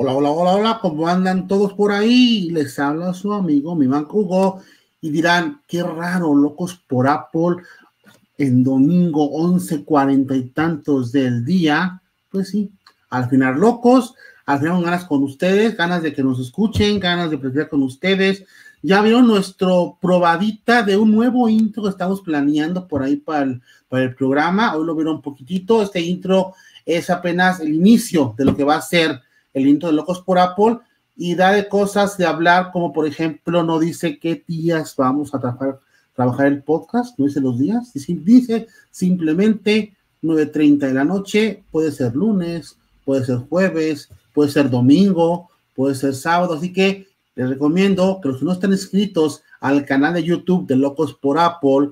Hola, hola, hola, hola, ¿cómo andan todos por ahí? Les habla su amigo, mi man Hugo, y dirán, qué raro, locos por Apple, en domingo 11, cuarenta y tantos del día. Pues sí, al final locos, al final ganas con ustedes, ganas de que nos escuchen, ganas de platicar con ustedes. Ya vieron nuestro probadita de un nuevo intro que estamos planeando por ahí para el, para el programa. Hoy lo vieron un poquitito. Este intro es apenas el inicio de lo que va a ser el intro de Locos por Apple y da de cosas de hablar, como por ejemplo, no dice qué días vamos a trabajar, trabajar el podcast, no dice los días, dice simplemente 9.30 de la noche, puede ser lunes, puede ser jueves, puede ser domingo, puede ser sábado, así que les recomiendo que los que no están inscritos al canal de YouTube de Locos por Apple,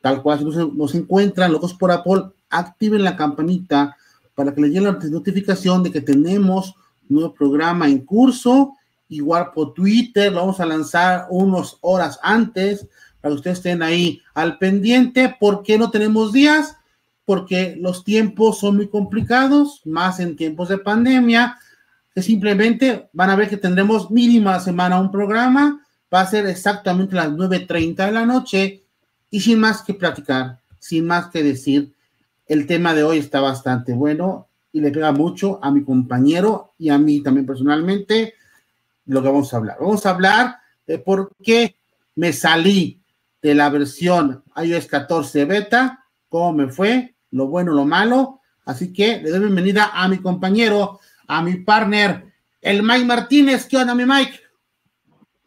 tal cual si nos encuentran, Locos por Apple, activen la campanita para que les llegue la notificación de que tenemos nuevo programa en curso, igual por Twitter, lo vamos a lanzar unas horas antes para que ustedes estén ahí al pendiente. ¿Por qué no tenemos días? Porque los tiempos son muy complicados, más en tiempos de pandemia, que simplemente van a ver que tendremos mínima semana un programa, va a ser exactamente las 9.30 de la noche. Y sin más que platicar, sin más que decir, el tema de hoy está bastante bueno y le pega mucho a mi compañero y a mí también personalmente lo que vamos a hablar. Vamos a hablar de por qué me salí de la versión iOS 14 beta, cómo me fue, lo bueno, lo malo. Así que le doy bienvenida a mi compañero, a mi partner, el Mike Martínez. ¿Qué onda, mi Mike?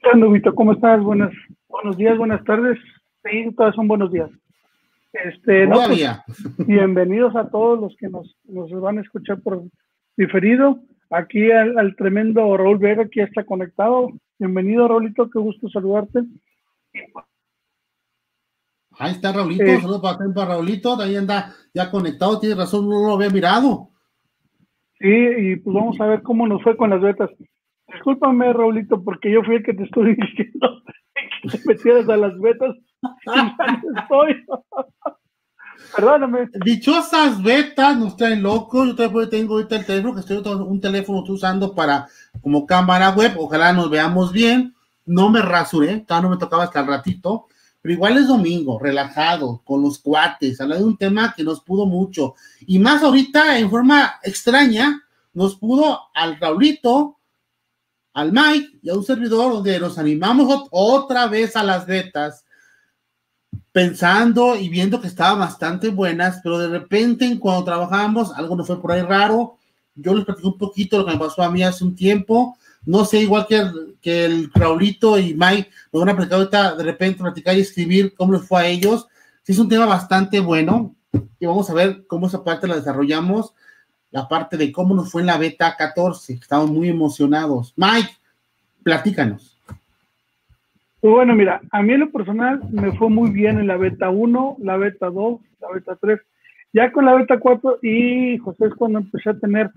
¿Qué onda, ¿Cómo estás? Buenas, buenos días, buenas tardes. Sí, todos son buenos días. Este, pues, bienvenidos a todos los que nos, nos, van a escuchar por diferido. Aquí al, tremendo Raúl Vega, que ya está conectado. Bienvenido, Raulito, qué gusto saludarte. Ahí está Raulito, eh, saludos para, para Raulito, ahí anda ya conectado, tiene razón, no lo había mirado. Sí, y pues vamos a ver cómo nos fue con las betas. Discúlpame, Raulito, porque yo fui el que te estoy diciendo que te metieras a las betas Dichosas betas nos traen locos. Yo todavía tengo ahorita el teléfono, que estoy un teléfono estoy usando para como cámara web. Ojalá nos veamos bien. No me rasuré, todavía no me tocaba hasta el ratito. Pero igual es domingo, relajado, con los cuates, hablar de un tema que nos pudo mucho. Y más ahorita, en forma extraña, nos pudo al Raulito, al Mike y a un servidor donde nos animamos otra vez a las betas pensando y viendo que estaban bastante buenas, pero de repente cuando trabajamos algo nos fue por ahí raro. Yo les platico un poquito lo que me pasó a mí hace un tiempo. No sé, igual que el, que el Raulito y Mike nos van a platicar ahorita, de repente platicar y escribir cómo les fue a ellos. Sí, es un tema bastante bueno y vamos a ver cómo esa parte la desarrollamos. La parte de cómo nos fue en la beta 14. Estamos muy emocionados. Mike, platícanos. Pues bueno, mira, a mí en lo personal me fue muy bien en la beta 1, la beta 2, la beta 3. Ya con la beta 4 y José es cuando empecé a tener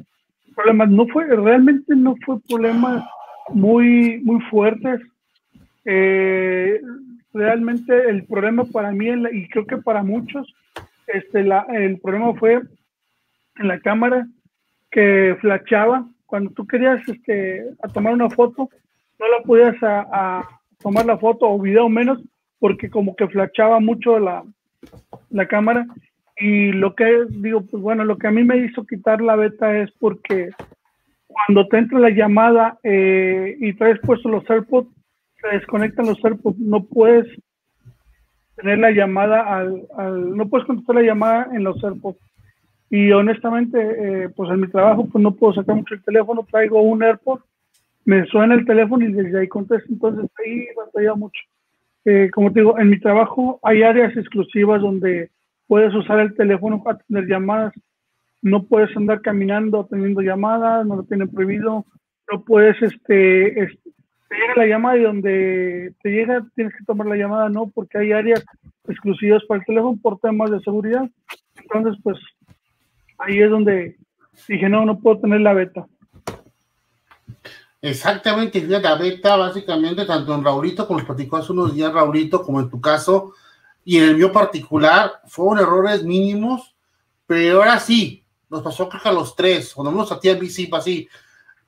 problemas. No fue, realmente no fue problemas muy, muy fuertes. Eh, realmente el problema para mí, y creo que para muchos, este, la, el problema fue en la cámara que flachaba. Cuando tú querías este, a tomar una foto, no la podías a tomar la foto o video menos, porque como que flachaba mucho la, la cámara. Y lo que digo, pues bueno, lo que a mí me hizo quitar la beta es porque cuando te entra la llamada eh, y traes puesto los AirPods, se desconectan los AirPods, no puedes tener la llamada al, no puedes contestar la llamada en los AirPods. Y honestamente, eh, pues en mi trabajo, pues no puedo sacar mucho el teléfono, traigo un AirPod, me suena el teléfono y desde ahí contesto, entonces ahí batalla mucho. Eh, como te digo, en mi trabajo hay áreas exclusivas donde puedes usar el teléfono para tener llamadas, no puedes andar caminando teniendo llamadas, no lo tienen prohibido, no puedes, este, este, te llega la llamada y donde te llega tienes que tomar la llamada, no, porque hay áreas exclusivas para el teléfono por temas de seguridad. Entonces, pues ahí es donde dije, no, no puedo tener la beta. Exactamente, la beta básicamente, tanto en Raulito, como les platicó hace unos días Raulito, como en tu caso, y en el mío particular, fueron errores mínimos, pero ahora sí, nos pasó creo que a los tres, cuando menos a ti a sí, así.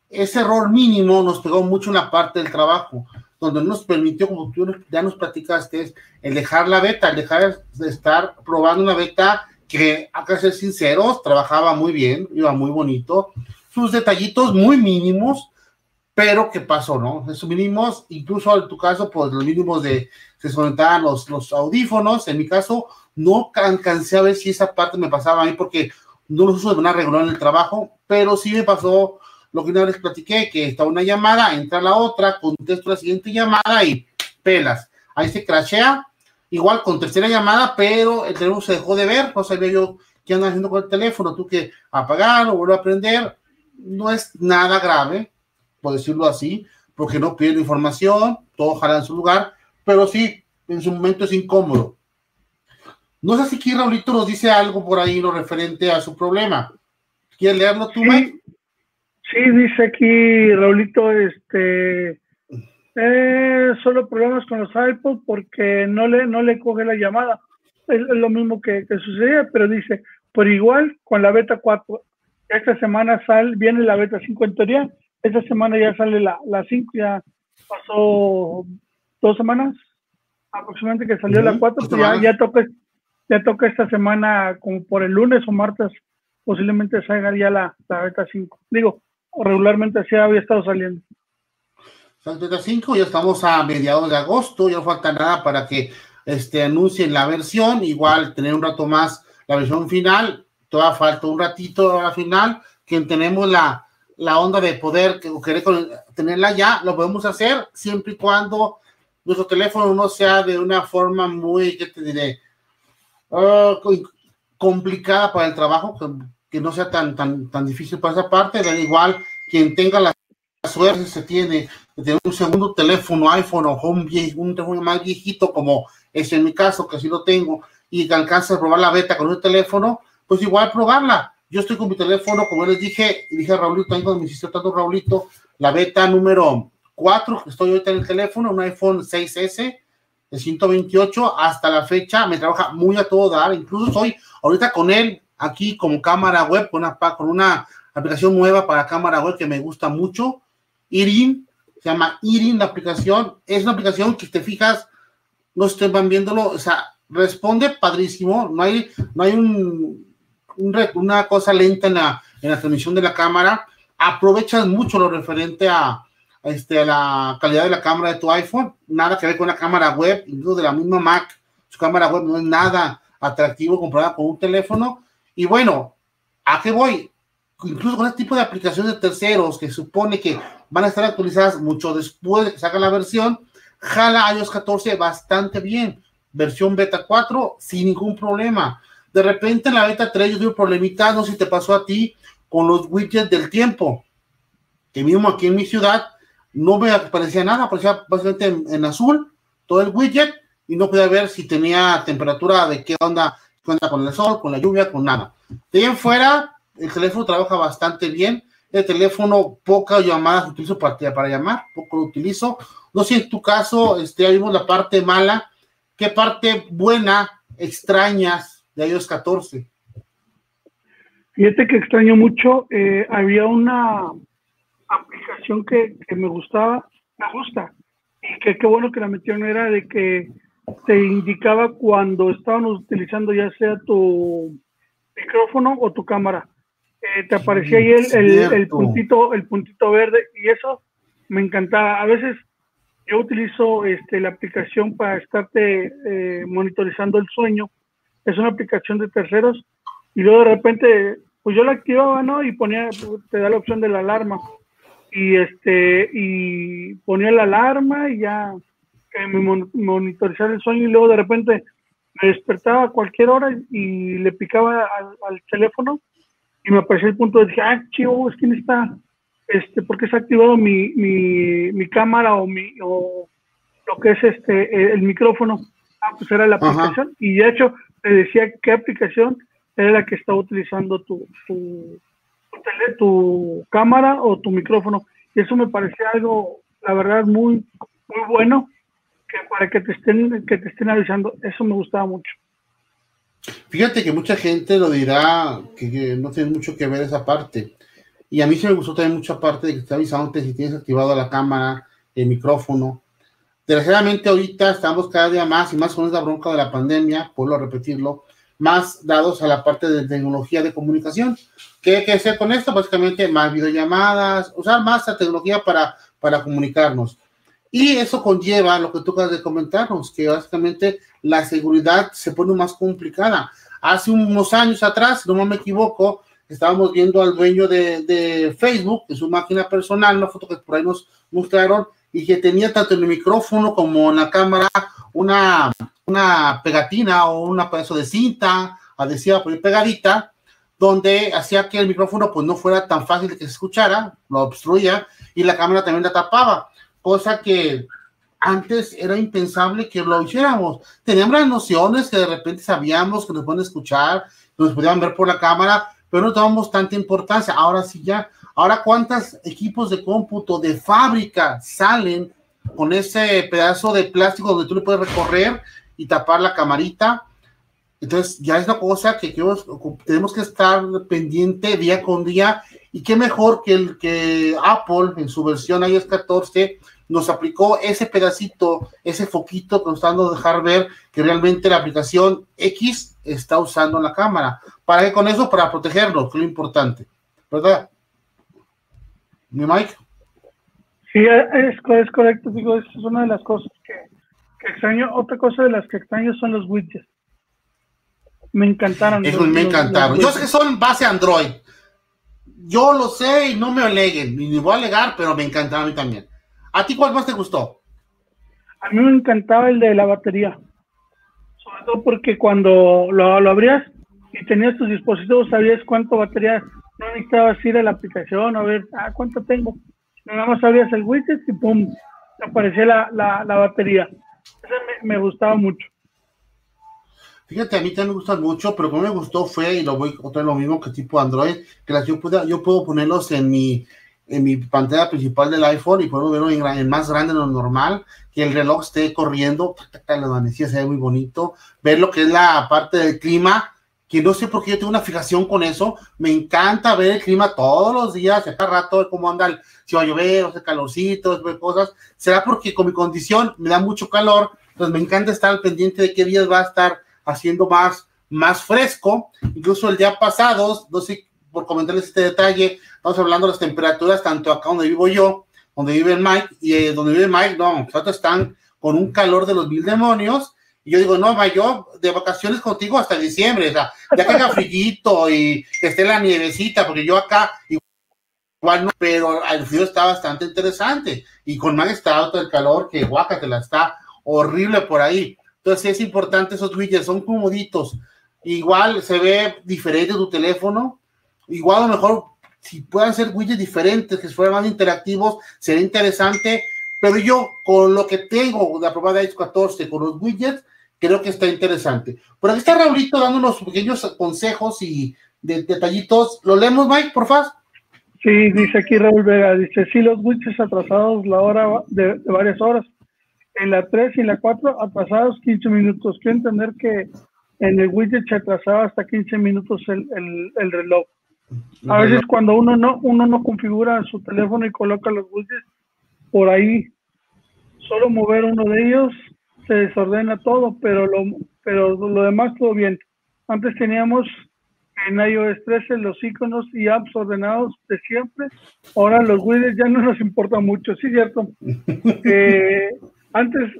Ese error mínimo nos pegó mucho en la parte del trabajo, donde nos permitió, como tú ya nos platicaste, el dejar la beta, el dejar de estar probando una beta que, a que ser sinceros, trabajaba muy bien, iba muy bonito, sus detallitos muy mínimos, pero ¿qué pasó, no? Esos mínimos, incluso en tu caso, pues los mínimos de, se soltaban los, los audífonos, en mi caso, no alcancé a ver si esa parte me pasaba a mí porque no los uso de manera regular en el trabajo, pero sí me pasó lo que una vez platiqué, que está una llamada, entra la otra, contesto la siguiente llamada y pelas. Ahí se crashea igual con tercera llamada, pero el teléfono se dejó de ver, no sabía yo qué andan haciendo con el teléfono, tú que apagar o volver a prender, no es nada grave, por decirlo así, porque no pierde información, todo jala en su lugar, pero sí, en su momento es incómodo. No sé si aquí Raulito nos dice algo por ahí lo referente a su problema. ¿Quieres leerlo tú, sí, Sí, dice aquí Raulito, este, eh, solo problemas con los iPods porque no le, no le coge la llamada. Es, lo mismo que, que sucedía, pero dice, por igual con la beta 4, esta semana sale, viene la beta 5 en teoría, esta semana ya sale la, la 5, ya pasó dos semanas aproximadamente que salió la 4, pues ya, ya toca ya toca esta semana como por el lunes o martes posiblemente salga ya la, la beta 5. Digo, regularmente así había estado saliendo. Beta 5, ya estamos a mediados de agosto, ya no falta nada para que este, anuncien la versión, igual tener un rato más la versión final, todavía falta un ratito a la final, que tenemos la, la onda de poder que querer tenerla ya, lo podemos hacer siempre y cuando nuestro teléfono no sea de una forma muy, ¿qué te diré? Uh, complicada para el trabajo, que, no sea tan, tan, tan difícil para esa parte, da igual quien tenga la suerte se tiene de un segundo teléfono, iPhone o un, un teléfono más viejito, como es en mi caso, que así lo tengo, y que alcanza a probar la beta con un teléfono, pues igual probarla. Yo estoy con mi teléfono, como les dije, dije a Raulito, también cuando me insistió tanto Raulito, la beta número 4, estoy ahorita en el teléfono, un iPhone 6S de 128, hasta la fecha me trabaja muy a todo dar, incluso estoy ahorita con él aquí como cámara web, con una, con una aplicación nueva para cámara web que me gusta mucho, Irin, se llama Irin la aplicación, es una aplicación que te fijas, no estén viéndolo, o sea, responde padrísimo, no hay, no hay un, una cosa lenta en la, en la transmisión de la cámara, aprovechas mucho lo referente a, este, a la calidad de la cámara de tu iPhone, nada que ver con la cámara web, incluso de la misma Mac, su cámara web no es nada atractivo comparada con un teléfono, y bueno, ¿a qué voy? incluso con este tipo de aplicaciones de terceros que supone que van a estar actualizadas mucho después de que salga la versión, jala iOS 14 bastante bien. Versión beta 4 sin ningún problema. De repente en la beta 3 yo tuve un problemita, no sé si te pasó a ti, con los widgets del tiempo. Que mismo aquí en mi ciudad no me aparecía nada, aparecía básicamente en, azul todo el widget y no podía ver si tenía temperatura de qué onda, onda con el sol, con la lluvia, con nada. De ahí fuera, el teléfono trabaja bastante bien. El teléfono, pocas llamadas utilizo para, para llamar, poco lo utilizo. No sé, en tu caso, este, vimos la parte mala. ¿Qué parte buena extrañas de iOS 14? Fíjate que extraño mucho. Eh, había una aplicación que, que, me gustaba, me gusta, y que qué bueno que la metieron era de que te indicaba cuando estábamos utilizando ya sea tu micrófono o tu cámara te aparecía ahí el, el, puntito, el puntito verde y eso me encantaba. A veces yo utilizo este, la aplicación para estarte eh, monitorizando el sueño. Es una aplicación de terceros, y luego de repente, pues yo la activaba, ¿no? Y ponía, te da la opción de la alarma. Y este, y ponía la alarma y ya me monitorizaba el sueño y luego de repente me despertaba a cualquier hora y le picaba al, teléfono y me aparecía el punto de dije, ah, chivo, ¿quién está? Este, porque se ha activado mi, mi, mi cámara o mi, o lo que es este, el micrófono. Ah, pues era la aplicación. Y de hecho, te decía qué aplicación era la que estaba utilizando tu, tu, tu, cámara o tu micrófono. Y eso me parecía algo, la verdad, muy, muy bueno que para que te estén, que te estén avisando. Eso me gustaba mucho. Fíjate que mucha gente lo dirá que, no tiene mucho que ver esa parte. Y a mí sí me gustó también mucha parte de que te avisando si tienes activado la cámara, el micrófono. Desgraciadamente ahorita estamos cada día más y más con esta bronca de la pandemia, puedo repetirlo, más dados a la parte de tecnología de comunicación. ¿Qué hay que hacer con esto? Básicamente más videollamadas, usar más la tecnología para, para comunicarnos. Y eso conlleva lo que tú acabas de comentarnos, que básicamente la seguridad se pone más complicada. Hace unos años atrás, no me equivoco, estábamos viendo al dueño de, de Facebook, en su máquina personal, una foto que por ahí nos mostraron, y que tenía tanto en el micrófono como en la cámara una, una pegatina o una pedazo de cinta adhesiva pegadita, donde hacía que el micrófono pues no fuera tan fácil de que se escuchara, lo obstruía y la cámara también la tapaba cosa que antes era impensable que lo hiciéramos. Teníamos las nociones que de repente sabíamos que nos pueden escuchar, nos podían ver por la cámara, pero no tomamos tanta importancia. Ahora sí ya, ahora cuántos equipos de cómputo de fábrica salen con ese pedazo de plástico donde tú le puedes recorrer y tapar la camarita. Entonces ya es una cosa que, tenemos que estar pendiente día con día y qué mejor que el que Apple en su versión iOS 14 nos aplicó ese pedacito, ese foquito que nos está dando dejar ver que realmente la aplicación X está usando la cámara. ¿Para qué con eso? Para protegerlo, que es lo importante. ¿Verdad? ¿Mi Mike? Sí, es, es correcto, digo, es una de las cosas que, extraño. Otra cosa de las que extraño son los widgets. Me encantaron. Eso me encantaron. Yo sé que son base Android. Yo lo sé y no me aleguen, ni voy a alegar, pero me encantaron a mí también. ¿A ti cuál más te gustó? A mí me encantaba el de la batería. Sobre todo porque cuando lo, lo abrías y tenías tus dispositivos, sabías cuánto batería, no necesitabas ir a la aplicación a ver, ah, cuánto tengo. Nada más abrías el widget y pum, aparecía la, la, la batería. Eso me, gustaba mucho. Fíjate, a mí también me gusta mucho, pero como me gustó fue, y lo voy a lo mismo que tipo Android, que las yo, puedo, yo puedo ponerlos en mi, en mi pantalla principal del iPhone y puedo verlo en, más grande de lo normal, que el reloj esté corriendo, la se ve muy bonito, ver lo que es la parte del clima, que no sé por qué yo tengo una fijación con eso, me encanta ver el clima todos los días, cada rato, cómo anda, si va a llover, o sea, calorcito, cosas, será porque con mi condición me da mucho calor, pues me encanta estar al pendiente de qué días va a estar haciendo más, más fresco, incluso el día pasado, no sé por comentarles este detalle, estamos hablando de las temperaturas tanto acá donde vivo yo, donde vive Mike, y eh, donde vive Mike, no, nosotros están con un calor de los mil demonios, y yo digo, no, va yo de vacaciones contigo hasta diciembre, o sea, ya que haga frillito y que esté la nievecita, porque yo acá igual no, pero el frío está bastante interesante, y con Mike está alto el calor, que la está horrible por ahí. Entonces es importante esos widgets, son comoditos. Igual se ve diferente tu teléfono, igual a lo mejor si puedan ser widgets diferentes, que fueran más interactivos, sería interesante, pero yo con lo que tengo de aprobada iOS 14, con los widgets, creo que está interesante. Por aquí está Raulito dando unos pequeños consejos y detallitos. ¿Lo leemos, Mike, por favor? Sí, dice aquí Raúl Vega, dice, sí, los widgets atrasados la hora de, varias horas. En la 3 y en la 4 atrasados 15 minutos. Quiero entender que en el widget se atrasaba hasta 15 minutos el, el, reloj. A veces cuando uno no, uno no configura su teléfono y coloca los widgets por ahí, solo mover uno de ellos se desordena todo, pero lo, pero lo demás todo bien. Antes teníamos en iOS 13 los iconos y apps ordenados de siempre. Ahora los widgets ya no nos importa mucho, sí, cierto. Eh, antes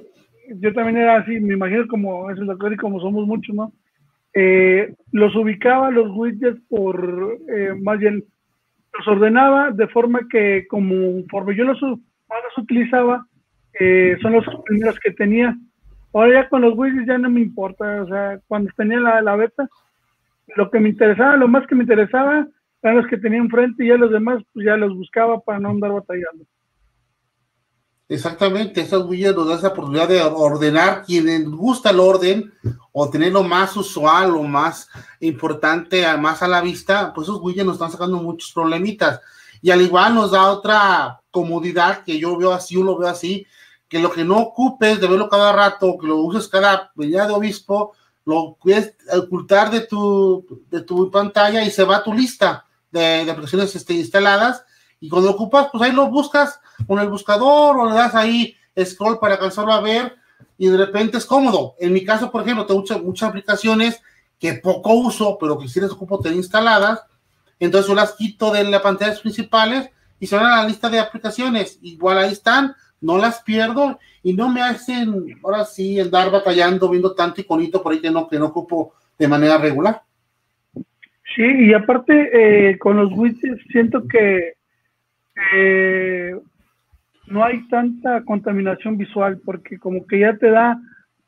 yo también era así, me imagino como es el doctor y como somos muchos, ¿no? eh, los ubicaba los widgets por, eh, más bien, los ordenaba de forma que como conforme yo los, los utilizaba, eh, son los primeros que tenía. Ahora ya con los widgets ya no me importa, o sea, cuando tenía la, la beta, lo que me interesaba, lo más que me interesaba, eran los que tenía enfrente y ya los demás, pues ya los buscaba para no andar batallando. Exactamente, esos widgets nos dan esa oportunidad de ordenar quien gusta el orden o tener lo más usual, lo más importante, más a la vista, pues esos widgets nos están sacando muchos problemitas. Y al igual nos da otra comodidad que yo veo así, yo lo veo así, que lo que no ocupes de verlo cada rato, que lo uses cada venida de obispo, lo puedes ocultar de tu, de tu pantalla y se va a tu lista de, de aplicaciones este, instaladas y cuando lo ocupas, pues ahí lo buscas con el buscador o le das ahí scroll para alcanzarlo a ver y de repente es cómodo. En mi caso, por ejemplo, tengo muchas, muchas aplicaciones que poco uso, pero que sí les ocupo tener instaladas. Entonces yo las quito de las pantallas principales y se van a la lista de aplicaciones. Igual ahí están, no las pierdo y no me hacen ahora sí andar batallando viendo tanto iconito por ahí que no, que no ocupo de manera regular. Sí, y aparte eh, con los widgets siento que eh, no hay tanta contaminación visual porque como que ya te da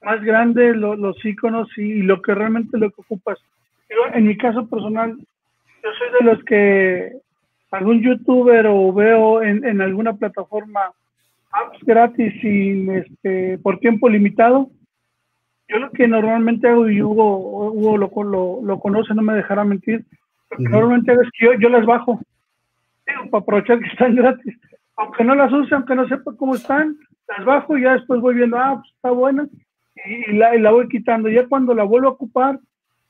más grande los iconos y, lo que realmente lo que ocupas. en mi caso personal, yo soy de los que algún youtuber o veo en, alguna plataforma apps gratis sin este por tiempo limitado. Yo lo que normalmente hago, y Hugo, Hugo lo, lo, conoce, no me dejará mentir, lo que normalmente hago es que yo, yo las bajo para aprovechar que están gratis. Aunque no las use, aunque no sepa cómo están, las bajo y ya después voy viendo, ah, pues está buena, y, la, y la voy quitando. Ya cuando la vuelvo a ocupar,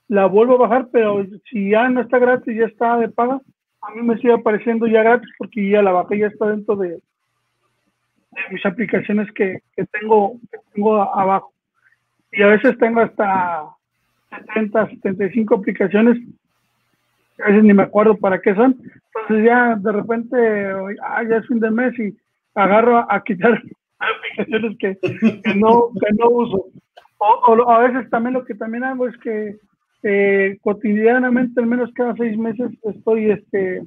la vuelvo a bajar, pero si ya no está gratis, ya está de paga, a mí me sigue apareciendo ya gratis porque ya la bajé, ya está dentro de, mis aplicaciones que, que, tengo, que tengo abajo. Y a veces tengo hasta 70, 75 aplicaciones a veces ni me acuerdo para qué son. Entonces ya de repente, ah, ya es fin de mes y agarro a, quitar aplicaciones que, no, que no uso. O, a veces también lo que también hago es que eh, cotidianamente, al menos cada seis meses, estoy este,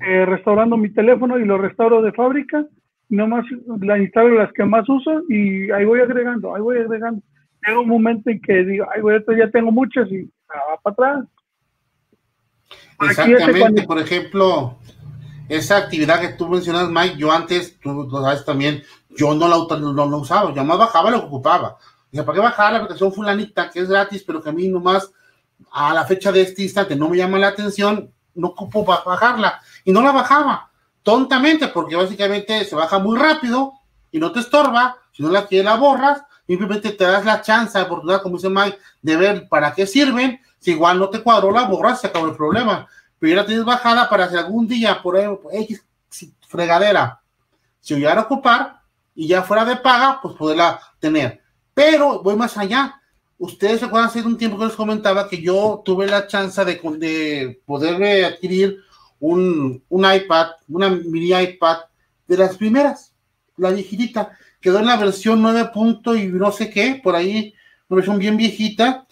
eh, restaurando mi teléfono y lo restauro de fábrica. Nomás la instalo las que más uso y ahí voy agregando, ahí voy agregando. Llega un momento en que digo, ay, güey, ya tengo muchas y va para atrás. Exactamente, por ejemplo, esa actividad que tú mencionas, Mike, yo antes, tú lo sabes también, yo no la, no, usaba, yo más bajaba lo que ocupaba. Dije, ¿para qué bajar la aplicación fulanita que es gratis, pero que a mí nomás a la fecha de este instante no me llama la atención, no ocupo bajarla? Y no la bajaba, tontamente, porque básicamente se baja muy rápido y no te estorba, si no la quieres la borras, simplemente te das la chance, la oportunidad, como dice Mike, de ver para qué sirven si igual no te cuadró la borra, se acabó el problema. Pero ya la tienes bajada para si algún día por X fregadera si llegara a ocupar y ya fuera de paga, pues poderla tener. Pero voy más allá. Ustedes se acuerdan hace un tiempo que les comentaba que yo tuve la chance de, de poder adquirir un, un iPad, una mini iPad de las primeras, la viejita. Quedó en la versión 9 punto y no sé qué, por ahí, una versión bien viejita,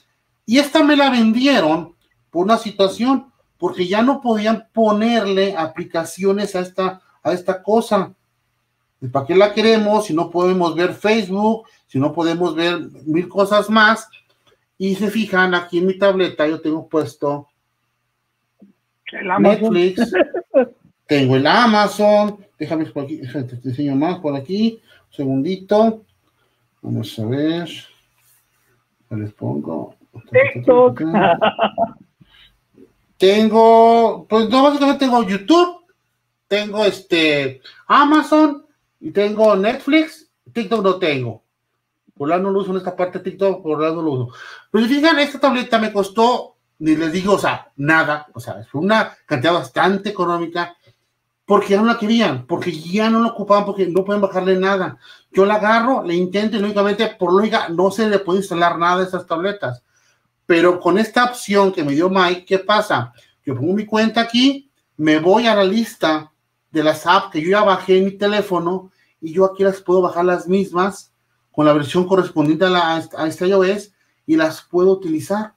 y esta me la vendieron por una situación, porque ya no podían ponerle aplicaciones a esta, a esta cosa. ¿Para qué la queremos si no podemos ver Facebook, si no podemos ver mil cosas más? Y se fijan, aquí en mi tableta yo tengo puesto Netflix, tengo el Amazon, déjame por aquí, te enseño más por aquí, un segundito, vamos a ver, les pongo, TikTok. Tengo, pues no, básicamente tengo YouTube, tengo este Amazon y tengo Netflix. TikTok no tengo. Por lado no lo uso en esta parte de TikTok, por lado no lo uso. Pero si fijan, esta tableta me costó, ni les digo, o sea, nada, o sea, fue una cantidad bastante económica porque ya no la querían, porque ya no la ocupaban, porque no pueden bajarle nada. Yo la agarro, le intento y lógicamente, por lógica, no se le puede instalar nada de estas tabletas. Pero con esta opción que me dio Mike, ¿qué pasa? Yo pongo mi cuenta aquí, me voy a la lista de las apps que yo ya bajé en mi teléfono y yo aquí las puedo bajar las mismas con la versión correspondiente a, la, a este iOS y las puedo utilizar.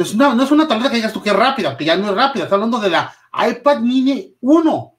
Entonces, no, no es una tableta que digas tú que es rápida, que ya no es rápida. Está hablando de la iPad mini 1,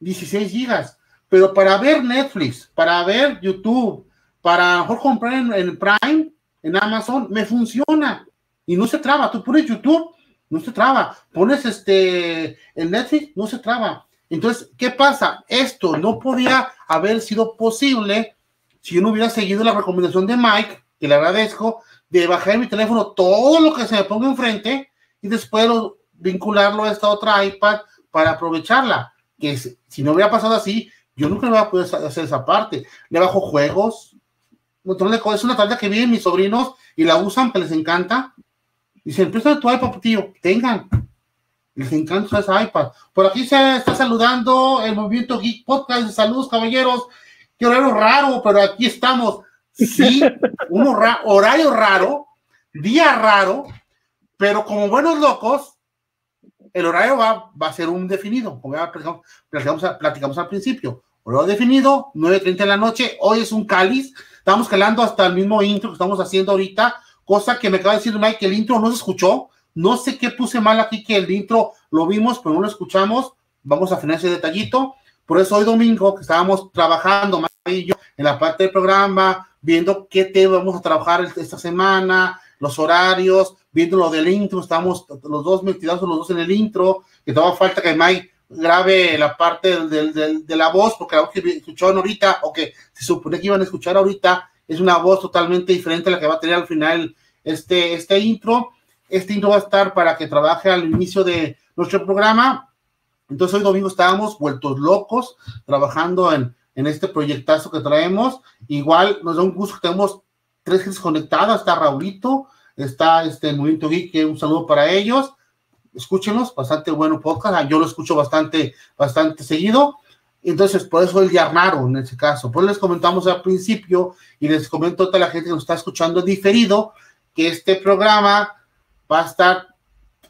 16 gigas. Pero para ver Netflix, para ver YouTube, para mejor comprar en, Prime, en Amazon, me funciona. Y no se traba. Tú pones YouTube, no se traba. Pones este en Netflix, no se traba. Entonces, ¿qué pasa? Esto no podía haber sido posible si yo no hubiera seguido la recomendación de Mike, que le agradezco, de bajar mi teléfono todo lo que se me ponga enfrente y después vincularlo a esta otra iPad para aprovecharla. Que si no hubiera pasado así, yo nunca voy a poder hacer esa parte. Le bajo juegos, es una tableta que vienen mis sobrinos y la usan, que les encanta. Dicen, préstame tu iPad, tío, tengan. Les encanta esa iPad. Por aquí se está saludando el Movimiento Geek Podcast. Saludos, caballeros. Qué horario raro, pero aquí estamos. Sí, un horario raro, día raro, pero como buenos locos, el horario va, va a ser un definido, como ya platicamos, platicamos, al principio. Horario definido, 9.30 de la noche, hoy es un cáliz, estamos calando hasta el mismo intro que estamos haciendo ahorita, cosa que me acaba de decir Mike que el intro no se escuchó, no sé qué puse mal aquí, que el intro lo vimos, pero no lo escuchamos, vamos a afinar ese detallito, por eso hoy domingo, que estábamos trabajando, Mike y en la parte del programa, viendo qué tema vamos a trabajar esta semana, los horarios, viendo lo del intro, estamos los dos metidos los dos en el intro, que todavía falta que Mike grabe la parte de la voz, porque la voz que escucharon ahorita, o que se supone que iban a escuchar ahorita, es una voz totalmente diferente a la que va a tener al final este, este intro. Este intro va a estar para que trabaje al inicio de nuestro programa. Entonces hoy domingo estábamos vueltos locos trabajando en, en este proyectazo que traemos. Igual nos da un gusto que tenemos tres gentes conectadas. Está Raulito, está este Movimiento Geek, un saludo para ellos. Escúchenlos, bastante bueno podcast. Ah, yo lo escucho bastante, bastante seguido. Entonces, por eso el Yarnaro en ese caso. Pues les comentamos al principio y les comento a toda la gente que nos está escuchando diferido que este programa va a estar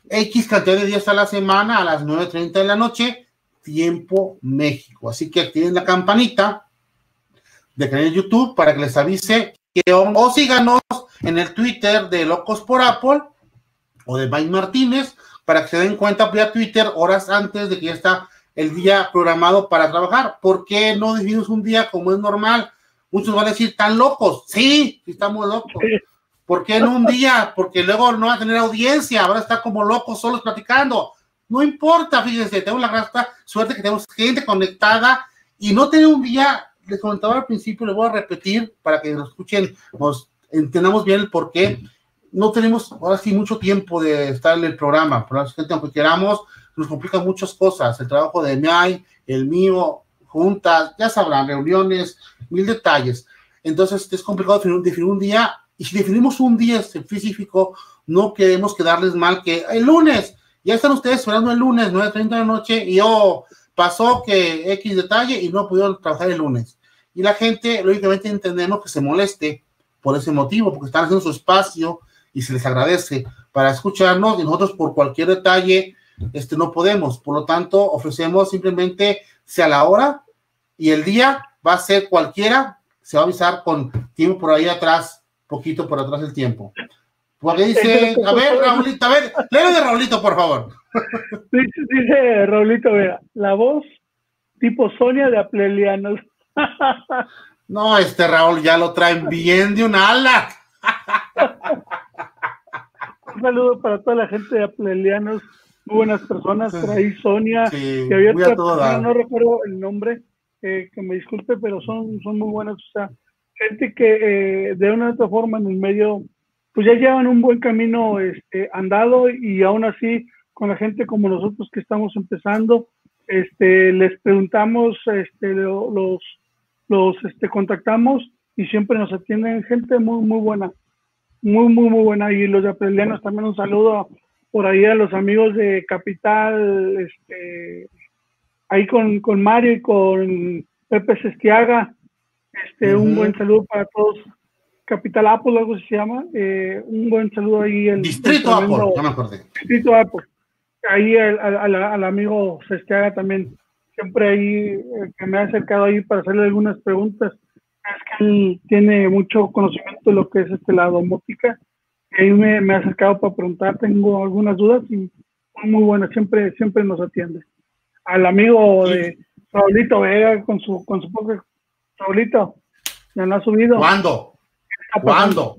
X cantidad de días a la semana a las 9.30 de la noche Tiempo México. Así que activen la campanita de canal YouTube para que les avise que o síganos en el Twitter de Locos por Apple o de Mike Martínez para que se den cuenta vía Twitter horas antes de que ya está el día programado para trabajar. ¿Por qué no decidimos un día como es normal? Muchos van a decir, ¿tan locos? Sí, estamos locos. ¿Por qué no un día? Porque luego no va a tener audiencia, ahora está como locos solos platicando. No importa, fíjense, tengo la gran suerte que tenemos gente conectada y no tener un día, les comentaba al principio, le voy a repetir para que nos escuchen, nos entendamos bien el por qué. No tenemos ahora sí mucho tiempo de estar en el programa, por la gente, aunque queramos, nos complican muchas cosas. El trabajo de MI, el mío, juntas, ya sabrán, reuniones, mil detalles. Entonces es complicado definir un día y si definimos un día específico, no queremos quedarles mal que el lunes ya están ustedes esperando el lunes, 9.30 de la noche, y oh, pasó que X detalle y no pudieron trabajar el lunes. Y la gente, lógicamente, entendemos que se moleste por ese motivo, porque están haciendo su espacio y se les agradece para escucharnos y nosotros por cualquier detalle este, no podemos. Por lo tanto, ofrecemos simplemente sea la hora y el día va a ser cualquiera, se va a avisar con tiempo por ahí atrás, poquito por atrás el tiempo. Porque dice, a ver, Raulito, a ver, léelo de Raulito, por favor. Dice, dice Raulito, vea, la voz tipo Sonia de Aplelianos. No, este Raúl ya lo traen bien de un ala. Un saludo para toda la gente de Aplelianos, muy buenas personas, por ahí Sonia, que había otra no recuerdo el nombre, eh, que me disculpe, pero son, son muy buenas, o sea, gente que eh, de una u otra forma en el medio pues ya llevan un buen camino este, andado y aún así con la gente como nosotros que estamos empezando, este, les preguntamos, este, los, los este, contactamos y siempre nos atienden gente muy, muy buena, muy, muy, muy buena. Y los de Aprelianos también un saludo por ahí a los amigos de Capital, este, ahí con, con Mario y con Pepe Sestiaga. Este, Un buen saludo para todos Capital Apple, algo se llama. Eh, un buen saludo ahí. En, Distrito Apple, no me acordé. Distrito Apple. Ahí al, amigo Sestiaga también, siempre ahí, eh, que me ha acercado ahí para hacerle algunas preguntas. Es que él tiene mucho conocimiento de lo que es este, la domótica. ahí me, me ha acercado para preguntar, tengo algunas dudas y muy bueno, siempre, siempre nos atiende. Al amigo de Raulito Vega con su, con su poco Raulito, ya no ha subido. ¿Cuándo? ¿Cuándo?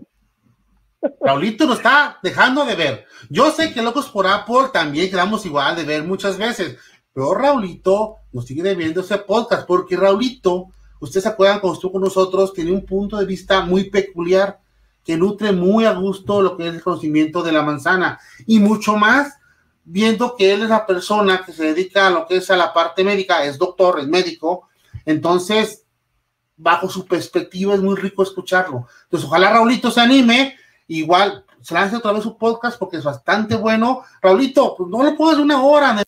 Raulito nos está dejando de ver. Yo sé que Locos por Apple también quedamos igual de ver muchas veces, pero Raulito nos sigue debiendo ese podcast porque Raulito, ustedes se acuerdan cuando estuvo con nosotros, tiene un punto de vista muy peculiar que nutre muy a gusto lo que es el conocimiento de la manzana y mucho más viendo que él es la persona que se dedica a lo que es a la parte médica, es doctor, es médico, entonces bajo su perspectiva es muy rico escucharlo. Entonces, ojalá Raulito se anime, igual se lance otra vez su podcast porque es bastante bueno. Raulito, pues no puedo dar una hora,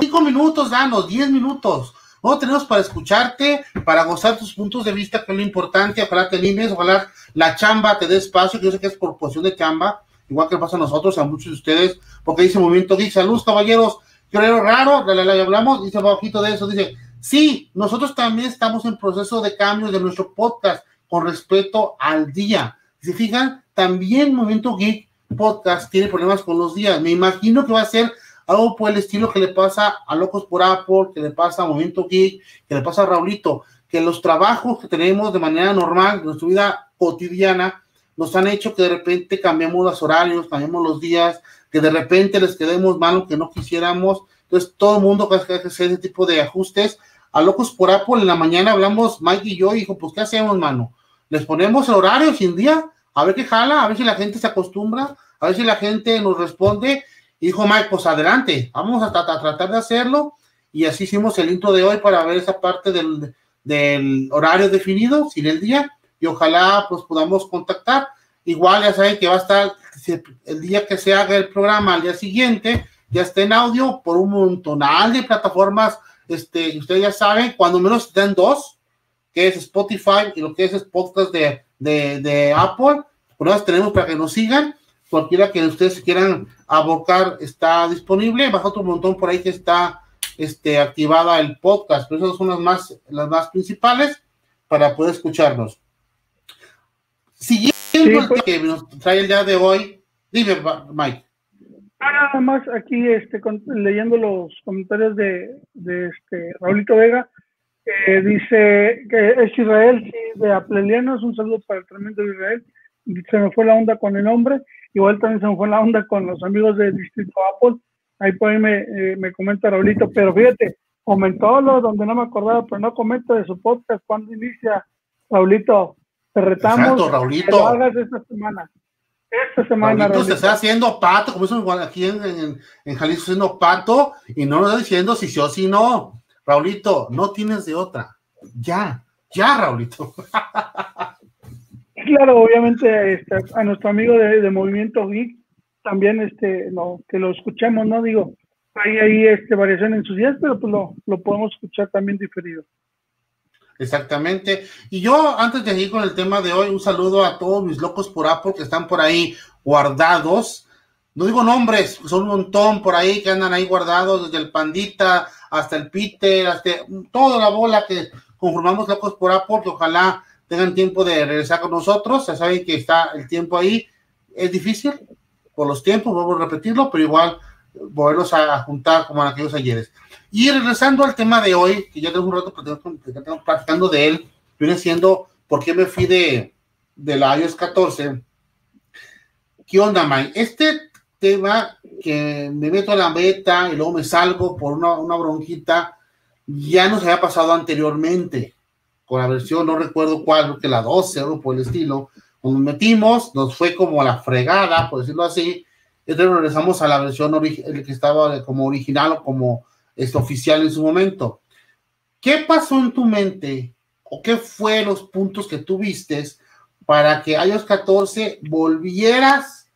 cinco minutos, danos, diez minutos. No tenemos para escucharte, para gozar tus puntos de vista, que es lo importante. Ojalá te animes, ojalá la chamba te dé espacio, que yo sé que es por posición de chamba, igual que pasa a nosotros, a muchos de ustedes, porque dice Movimiento dice Salud, caballeros, creo raro, la, la, hablamos, dice bajito de eso, dice, sí, nosotros también estamos en proceso de cambio de nuestro podcast con respecto al día. Si fijan, también Movimiento Geek Podcast tiene problemas con los días. Me imagino que va a ser algo por el estilo que le pasa a Locos por Apple, que le pasa a Movimiento Geek, que le pasa a Raulito, que los trabajos que tenemos de manera normal, en nuestra vida cotidiana, nos han hecho que de repente cambiemos los horarios, cambiemos los días, que de repente les quedemos mal que no quisiéramos. Entonces, todo el mundo que hacer ese tipo de ajustes. A Locos por Apple, en la mañana hablamos Mike y yo, y dijo, pues, ¿qué hacemos, mano? ¿Les ponemos el horario sin día? A ver qué jala, a ver si la gente se acostumbra, a ver si la gente nos responde. Y dijo Mike, pues adelante, vamos a, tratar de hacerlo. Y así hicimos el intro de hoy para ver esa parte del, del horario definido, sin el día y ojalá pues podamos contactar. Igual ya saben que va a estar el día que se haga el programa al día siguiente, ya está en audio por un montonal de plataformas, este, ustedes ya saben, cuando menos estén dos, que es Spotify y lo que es, es podcast de, de, de Apple, por eso tenemos para que nos sigan, cualquiera que ustedes quieran abocar está disponible, bajo otro montón por ahí que está este, activada el podcast, pero esas son las más, las más principales para poder escucharnos. Siguiendo el pues. que nos trae el día de hoy, dime, Mike. Nada más aquí este, leyendo los comentarios de, de este Raulito Vega, dice que es Israel, sí, de Aplelianos, un saludo para el tremendo Israel. Se me fue la onda con el nombre, igual también se me fue la onda con los amigos del Distrito Apple. Ahí por ahí me, eh, me comenta Raulito, pero fíjate, comentó lo donde no me acordaba, pero no comenta de su podcast cuando inicia. Raulito, te retamos Exacto, Raulito. que lo hagas esta semana. Esta semana. Se está haciendo pato, como eso aquí en, en, en Jalisco haciendo pato, y no nos está diciendo si sí o si no. Raulito, no tienes de otra. Ya, ya, Raulito. claro, obviamente este, a nuestro amigo de, Movimiento Geek, también este, no, que lo escuchemos, ¿no? Digo, hay ahí este, variación en sus días, pero pues lo, lo podemos escuchar también diferido. Exactamente. Y yo, antes de ir con el tema de hoy, un saludo a todos mis locos por Apple que están por ahí guardados. No digo nombres, son un montón por ahí que andan ahí guardados, desde el Pandita hasta el Peter, hasta toda la bola que conformamos locos por Apple, que ojalá tengan tiempo de regresar con nosotros. Ya saben que está el tiempo ahí. Es difícil por los tiempos, vamos a repetirlo, pero igual volverlos a juntar como en aquellos ayeres. Y regresando al tema de hoy, que ya tengo un rato platicando de él, viene siendo por qué me fui de, de la iOS 14. ¿Qué onda, Mike? Este tema que me meto a la beta y luego me salgo por una, una bronquita, ya nos había pasado anteriormente con la versión, no recuerdo cuál, creo que la 12 o por el estilo. Nos metimos, nos fue como la fregada, por decirlo así. Entonces regresamos a la versión el que estaba como original o como es oficial en su momento. ¿Qué pasó en tu mente o qué fue los puntos que tuviste para que iOS 14 volvieras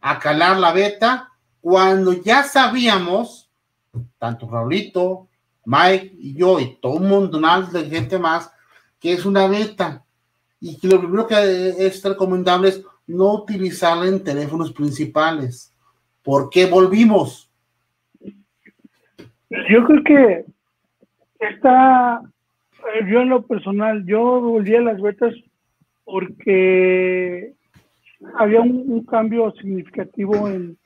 a calar la beta cuando ya sabíamos, tanto Raulito, Mike y yo y todo un mundo de gente más, que es una beta y que lo primero que es recomendable es no utilizarla en teléfonos principales. ¿Por qué volvimos? Yo creo que está, yo en lo personal, yo volví a las betas porque había un, cambio significativo en,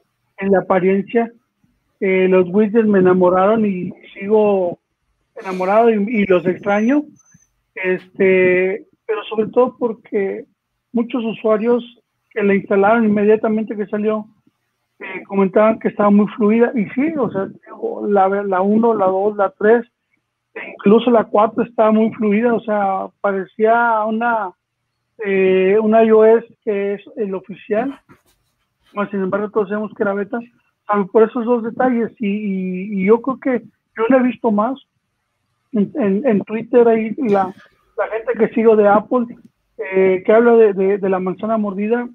la apariencia. Eh, los widgets me enamoraron y sigo enamorado y, los extraño. Este, pero sobre todo porque muchos usuarios que la instalaron inmediatamente que salió eh, comentaban que estaba muy fluida y sí, o sea, la, la 1, la 2, la 3, e incluso la 4 estaba muy fluida, o sea, parecía una, eh, una iOS que es el oficial, sin embargo todos sabemos que era beta, por esos dos detalles y, yo creo que yo lo he visto más en, en, Twitter ahí la, la, gente que sigo de Apple eh, que habla de, de, la manzana mordida,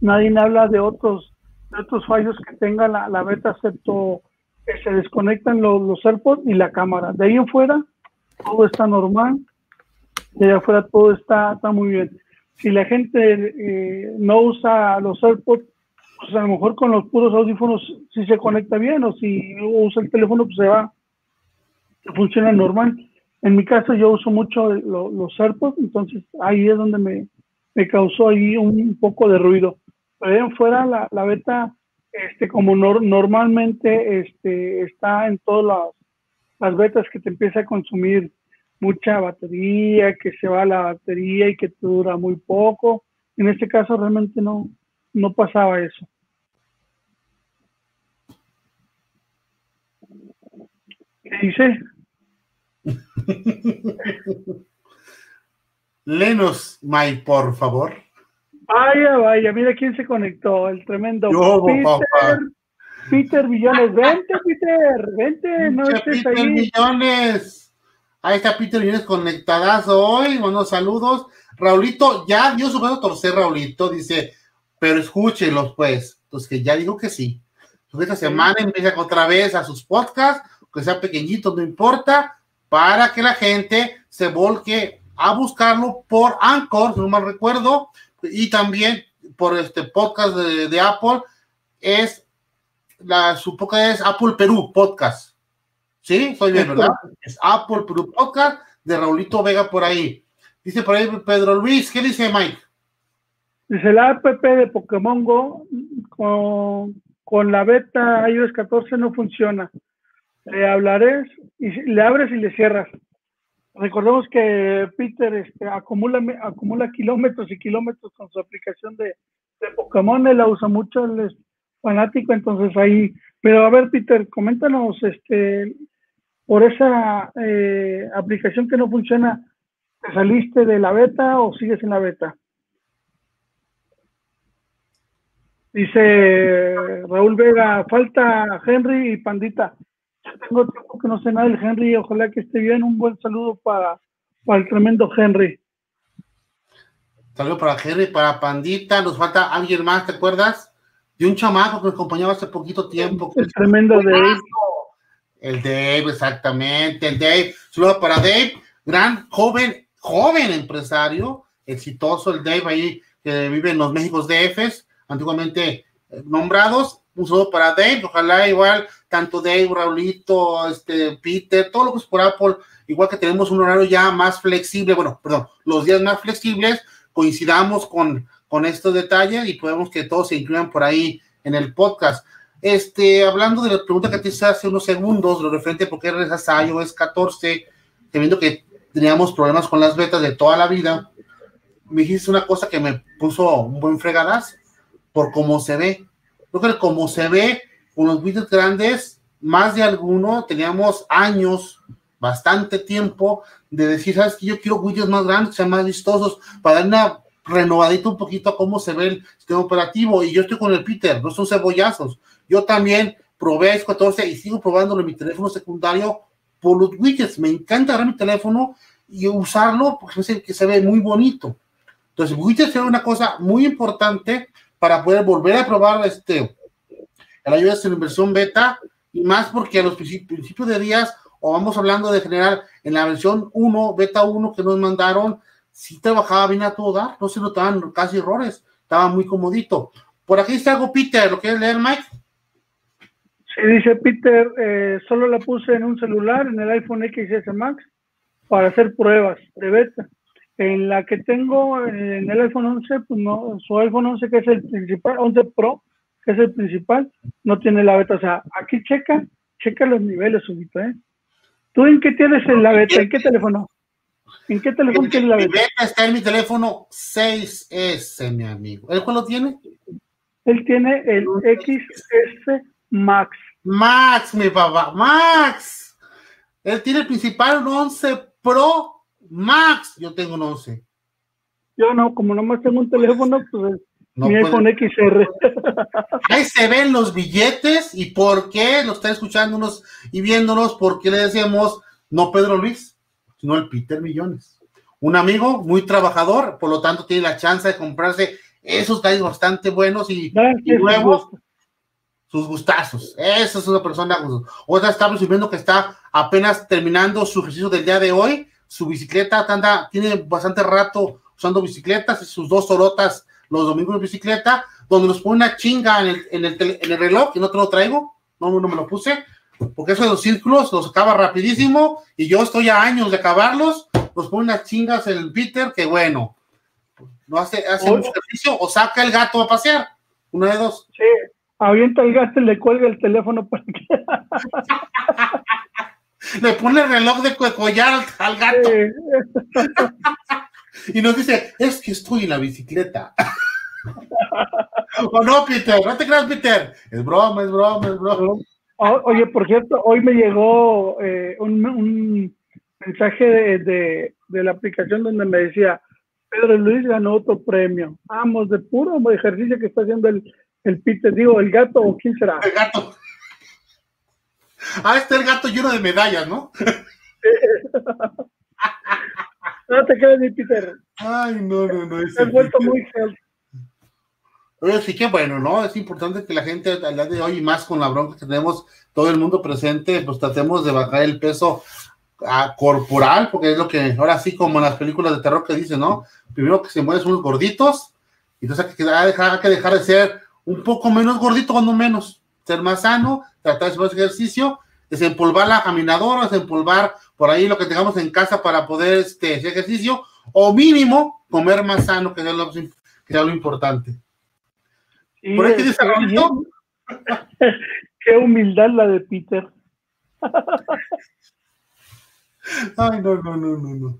nadie habla de otros otros fallos que tenga la, la beta, excepto que se desconectan los, los AirPods y la cámara. De ahí en fuera, todo está normal. De ahí afuera, todo está, está muy bien. Si la gente eh, no usa los AirPods, pues a lo mejor con los puros audífonos sí se conecta bien, o si usa el teléfono, pues se va, funciona normal. En mi caso, yo uso mucho los AirPods, entonces ahí es donde me, me causó ahí un poco de ruido pero fuera la, la beta, este, como normalmente este, está en todas las, las betas que te empieza a consumir mucha batería, que se va la batería y que te dura muy poco. En este caso realmente no, no pasaba eso. ¿Qué dice? Lenos, May, por favor. Vaya, vaya, mira quién se conectó, el tremendo Peter, Peter Millones. Vente, Peter, vente, no estés Peter ahí. Millones. Ahí está Peter Millones conectadas hoy. Buenos saludos. Raulito, ya dio su brazo torcer, Raulito, dice, pero escúchenlos, pues. Entonces, que ya digo que sí. esta semana empieza otra vez a sus podcasts, que sea pequeñito, no importa, para que la gente se volque a buscarlo por Anchor, si no mal recuerdo, y también por este podcast de, Apple es la su podcast es Apple Perú Podcast. ¿Sí? Soy bien, ¿verdad? Es Apple Perú Podcast de Raulito Vega por ahí. Dice por ahí Pedro Luis, ¿qué dice Mike? Dice la app de Pokémon Go con, con la beta iOS 14 no funciona. Le hablaré y le abres y le cierras. Recordemos que Peter este, acumula, acumula kilómetros y kilómetros con su aplicación de, Pokémon, él la usa mucho, él es fanático, entonces ahí, pero a ver Peter, coméntanos, este, por esa eh, aplicación que no funciona, ¿te saliste de la beta o sigues en la beta? Dice Raúl Vega, falta Henry y Pandita tengo tiempo que no sé nada del Henry, ojalá que esté bien. Un buen saludo para, para el tremendo Henry. Saludo para Henry, para Pandita. Nos falta alguien más, ¿te acuerdas? De un chamaco que nos acompañaba hace poquito tiempo. El, tremendo Dave. El Dave, exactamente. El Dave. Saludo para Dave, gran, joven, joven empresario, exitoso el Dave ahí que vive en los Méxicos DFs, antiguamente eh, nombrados. Un saludo para Dave, ojalá igual tanto Dave, Raulito, este, Peter, todo lo que es por Apple, igual que tenemos un horario ya más flexible, bueno, perdón, los días más flexibles, coincidamos con, con estos detalles y podemos que todos se incluyan por ahí en el podcast. Este, hablando de la pregunta que te hice hace unos segundos, lo referente a por qué regresas a iOS 14, teniendo que teníamos problemas con las betas de toda la vida, me dijiste una cosa que me puso un buen fregadas por cómo se ve. Creo que como se ve con los widgets grandes, más de alguno, teníamos años, bastante tiempo, de decir, ¿sabes que Yo quiero widgets más grandes, sean más vistosos, para dar una renovadita un poquito a cómo se ve el sistema operativo. Y yo estoy con el Peter, no son cebollazos. Yo también probé a 14 y sigo probándolo en mi teléfono secundario por los widgets. Me encanta agarrar mi teléfono y usarlo porque sé que se ve muy bonito. Entonces, widgets es una cosa muy importante para poder volver a probar este la iOS en versión beta y más porque a los principios de días o vamos hablando de generar en la versión 1, beta 1 que nos mandaron, sí trabajaba bien a todo dar, no se notaban casi errores, estaba muy comodito. Por aquí está algo, Peter, ¿lo quieres leer, Mike? Sí, dice Peter, eh, solo la puse en un celular, en el iPhone XS Max, para hacer pruebas de beta. En la que tengo en el iPhone 11, pues no, su iPhone 11 que es el principal, 11 Pro, que es el principal, no tiene la beta. O sea, aquí checa, checa los niveles, subito, ¿eh? ¿Tú en qué tienes la beta? ¿En qué teléfono? ¿En qué teléfono tienes la beta? Mi beta está en mi teléfono 6S, mi amigo. ¿El cuál lo tiene? Él tiene el XS Max. Max, mi papá, Max. Él tiene el principal un 11 Pro Max. Yo tengo un 11. Yo no, como nomás tengo un teléfono, pues mi iPhone XR. Ahí se ven los billetes y por qué nos están escuchándonos y viéndonos, por qué le decíamos no Pedro Luis, sino el Peter Millones. Un amigo muy trabajador, por lo tanto tiene la chance de comprarse esos gallos bastante buenos y, nuevos, sus gustazos. Esa es una persona. Otra estamos viendo que está apenas terminando su ejercicio del día de hoy. Su bicicleta anda, tiene bastante rato usando bicicletas y sus dos sorotas los domingos de bicicleta, donde nos pone una chinga en el, en el, en el reloj, y no te lo traigo, no, no me lo puse, porque eso de los círculos los acaba rapidísimo, y yo estoy a años de acabarlos, nos pone unas chingas en el Peter, que bueno, no hace, hace mucho ejercicio, o saca el gato a pasear, una de dos. Sí, avienta el gato y le cuelga el teléfono para que... le pone el reloj de collar al, gato. y nos dice, es que estoy en la bicicleta. o no, Peter, no te creas, Peter. Es broma, es broma, es broma. Oye, por cierto, hoy me llegó eh, un, mensaje de, la aplicación donde me decía, Pedro Luis ganó otro premio. Vamos, de puro ejercicio que está haciendo el, el Peter. Digo, ¿el gato o quién será? El gato. Ah, está el gato lleno de medallas, ¿no? No te quedes ni Peter. Ay, no, no, no. Ha vuelto muy healthy. Oye, sí que bueno, ¿no? Es importante que la gente al día de hoy, y más con la bronca que tenemos todo el mundo presente, pues tratemos de bajar el peso a, corporal, porque es lo que, ahora sí, como en las películas de terror que dicen, ¿no? Primero que se mueven son los gorditos, entonces hay que, dejar, hay que dejar de ser un poco menos gordito, cuando menos, ser más sano, tratar de hacer más ejercicio, desempolvar la caminadora, desempolvar por ahí lo que tengamos en casa para poder este, hacer ejercicio, o mínimo comer más sano, que es lo, que lo importante. por ahí dice Qué humildad la de Peter. Ay, no, no, no, no, no.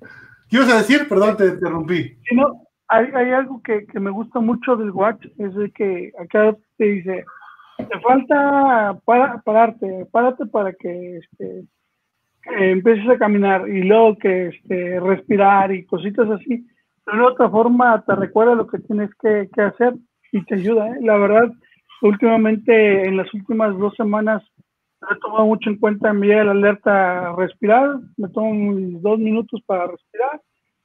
¿Qué ibas a decir? Perdón, te interrumpí. no, hay, hay algo que, que, me gusta mucho del Watch, es de que acá te dice, te falta para, pararte, párate para que este, empieces a caminar y luego que este, respirar y cositas así. De otra forma te recuerda lo que tienes que, hacer y te ayuda. ¿eh? La verdad, últimamente, en las últimas dos semanas, he tomado mucho en cuenta mi la alerta respirar. Me tomo dos minutos para respirar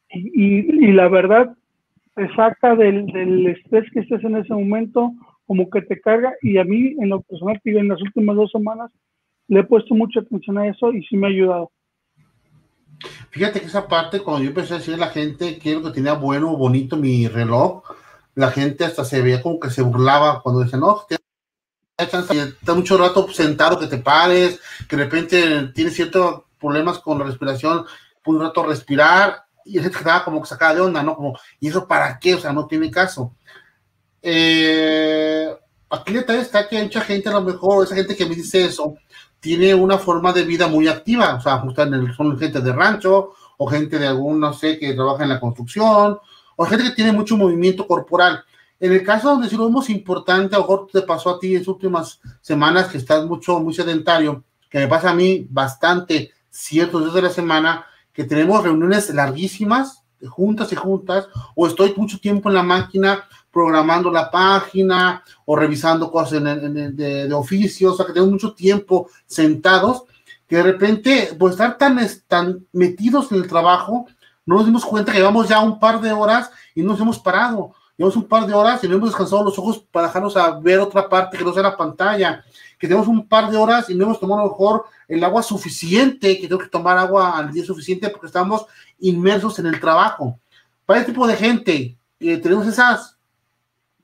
y, y, la verdad, te saca del, del estrés que estés en ese momento, como que te carga. Y a mí, en lo personal, en las últimas dos semanas, le he puesto mucha atención a eso y sí me ha ayudado. Fíjate que esa parte, cuando yo empecé a decir a la gente que lo que tenía bueno, bonito mi reloj, la gente hasta se veía como que se burlaba cuando decía, no, te está mucho rato sentado que te pares, que de repente tienes ciertos problemas con la respiración, un rato respirar, y ese quedaba como que sacaba de onda, ¿no? Como, ¿y eso para qué? O sea, no tiene caso. Eh, aquí está que hay mucha gente, a lo mejor, esa gente que me dice eso, tiene una forma de vida muy activa, o sea, son gente de rancho, o gente de algún, no sé, que trabaja en la construcción, o gente que tiene mucho movimiento corporal. En el caso donde sí lo vemos importante, a lo mejor te pasó a ti en las últimas semanas que estás mucho, muy sedentario, que me pasa a mí bastante ciertos días de la semana, que tenemos reuniones larguísimas, juntas y juntas, o estoy mucho tiempo en la máquina programando la página o revisando cosas de, de, oficios, o sea que tenemos mucho tiempo sentados, que de repente, pues estar tan, metidos en el trabajo, no nos dimos cuenta que llevamos ya un par de horas y no nos hemos parado. Llevamos un par de horas y no hemos descansado los ojos para dejarnos a ver otra parte que no sea la pantalla. Que tenemos un par de horas y no hemos tomado a lo mejor el agua suficiente, que tengo que tomar agua al día suficiente porque estamos inmersos en el trabajo. Para este tipo de gente, eh, tenemos esas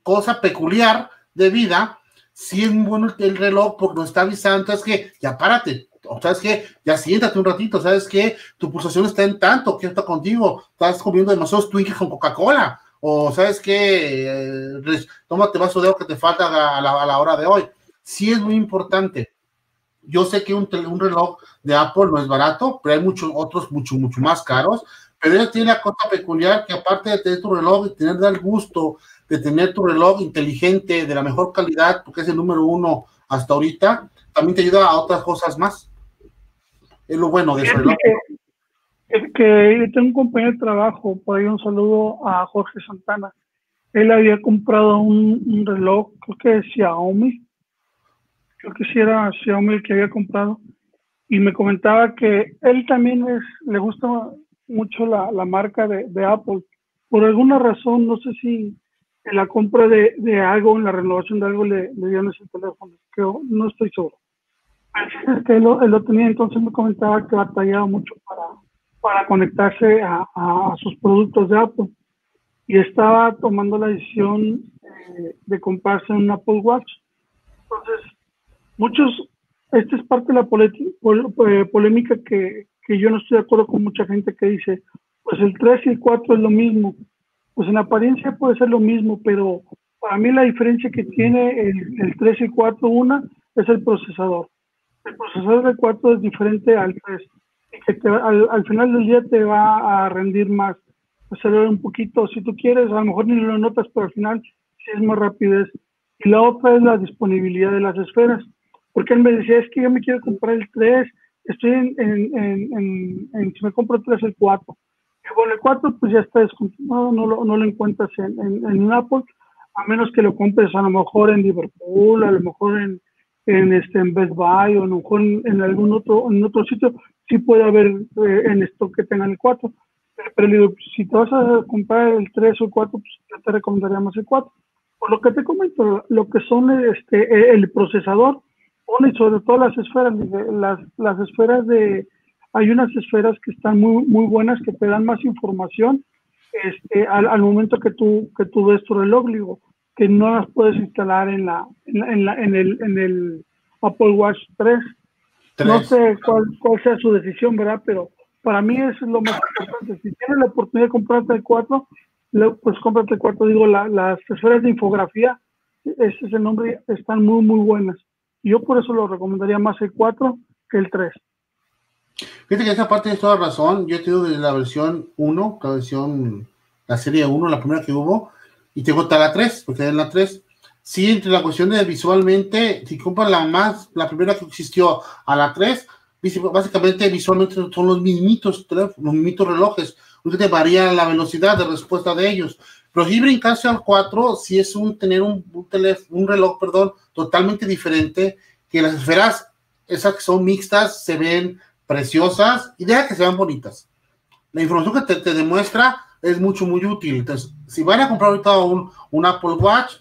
cosa peculiar de vida, si es bueno el reloj porque nos está avisando, es que ya párate, ¿sabes qué? Ya siéntate un ratito, ¿sabes qué? Tu pulsación está en tanto, ¿qué está contigo? Estás comiendo demasiados Twinkies con Coca-Cola, o ¿sabes qué? Eh, tómate vaso de agua que te falta a la, hora de hoy. Sí es muy importante. Yo sé que un, un reloj de Apple no es barato, pero hay muchos otros mucho, mucho más caros, pero ella tiene la cosa peculiar que aparte de tener tu reloj y tener el gusto de tener tu reloj inteligente, de la mejor calidad, porque es el número uno hasta ahorita, también te ayuda a otras cosas más. Es lo bueno de eso. Es que yo tengo un compañero de trabajo, por ahí un saludo a Jorge Santana. Él había comprado un, reloj, creo que de Xiaomi, creo que sí era Xiaomi el que había comprado, y me comentaba que él también es, le gusta mucho la, marca de, de, Apple. Por alguna razón, no sé si en la compra de, de algo, en la renovación de algo, le, le dieron ese teléfono, creo, no estoy seguro que él lo, tenía, entonces me comentaba que batallaba mucho para, para conectarse a, sus productos de Apple y estaba tomando la decisión eh, de comprarse un Apple Watch. Entonces, muchos, esta es parte de la eh, polémica que, que yo no estoy de acuerdo con mucha gente que dice, pues el 3 y el 4 es lo mismo. Pues en apariencia puede ser lo mismo, pero para mí la diferencia que tiene el, el 3 y 4, una, es el procesador el procesador de 4 es diferente al 3 y que al, final del día te va a rendir más, acelerar un poquito, si tú quieres, a lo mejor ni lo notas, pero al final sí es más rapidez. Y la otra es la disponibilidad de las esferas, porque él me decía, es que yo me quiero comprar el 3, estoy en, en, en, si me compro el 3, el 4. Bueno, el 4 pues ya está descontinuado, no lo, no lo encuentras en, en, Apple, a menos que lo compres a lo mejor en Liverpool, a lo mejor en, en este en Best Buy o en, en algún otro en otro sitio sí puede haber eh, en esto que tengan el 4 pero, si te vas a comprar el 3 o el 4 pues yo te recomendaría más el 4 por lo que te comento lo que son este e, el procesador y sobre todo las esferas las, las esferas de hay unas esferas que están muy muy buenas que te dan más información este al, al momento que tú que tú ves tu reloj digo que no las puedes instalar en la en, la, en, el, en el Apple Watch 3. No sé cuál, cuál sea su decisión, ¿verdad? Pero para mí eso es lo más importante. Si tienes la oportunidad de comprarte el 4, pues cómprate el 4. Digo, las esferas de infografía, ese es el nombre, están muy, muy buenas. Yo por eso lo recomendaría más el 4 que el 3. Fíjate que esa parte es toda razón. Yo he tenido desde la versión 1, la versión, la serie 1, la primera que hubo, y tengo hasta la 3, porque en la 3, sí, entre la cuestión de visualmente, si compras la más, la primera que existió a la 3, básicamente visualmente son los mismitos, los mismitos relojes, usted varía la velocidad de respuesta de ellos. Pero si brincarse al 4, sí es un tener un, un, un reloj, perdón, totalmente diferente, que las esferas, esas que son mixtas, se ven preciosas y deja que se vean bonitas. La información que te, demuestra es mucho, muy útil. Entonces, si van a comprar ahorita un, un Apple Watch,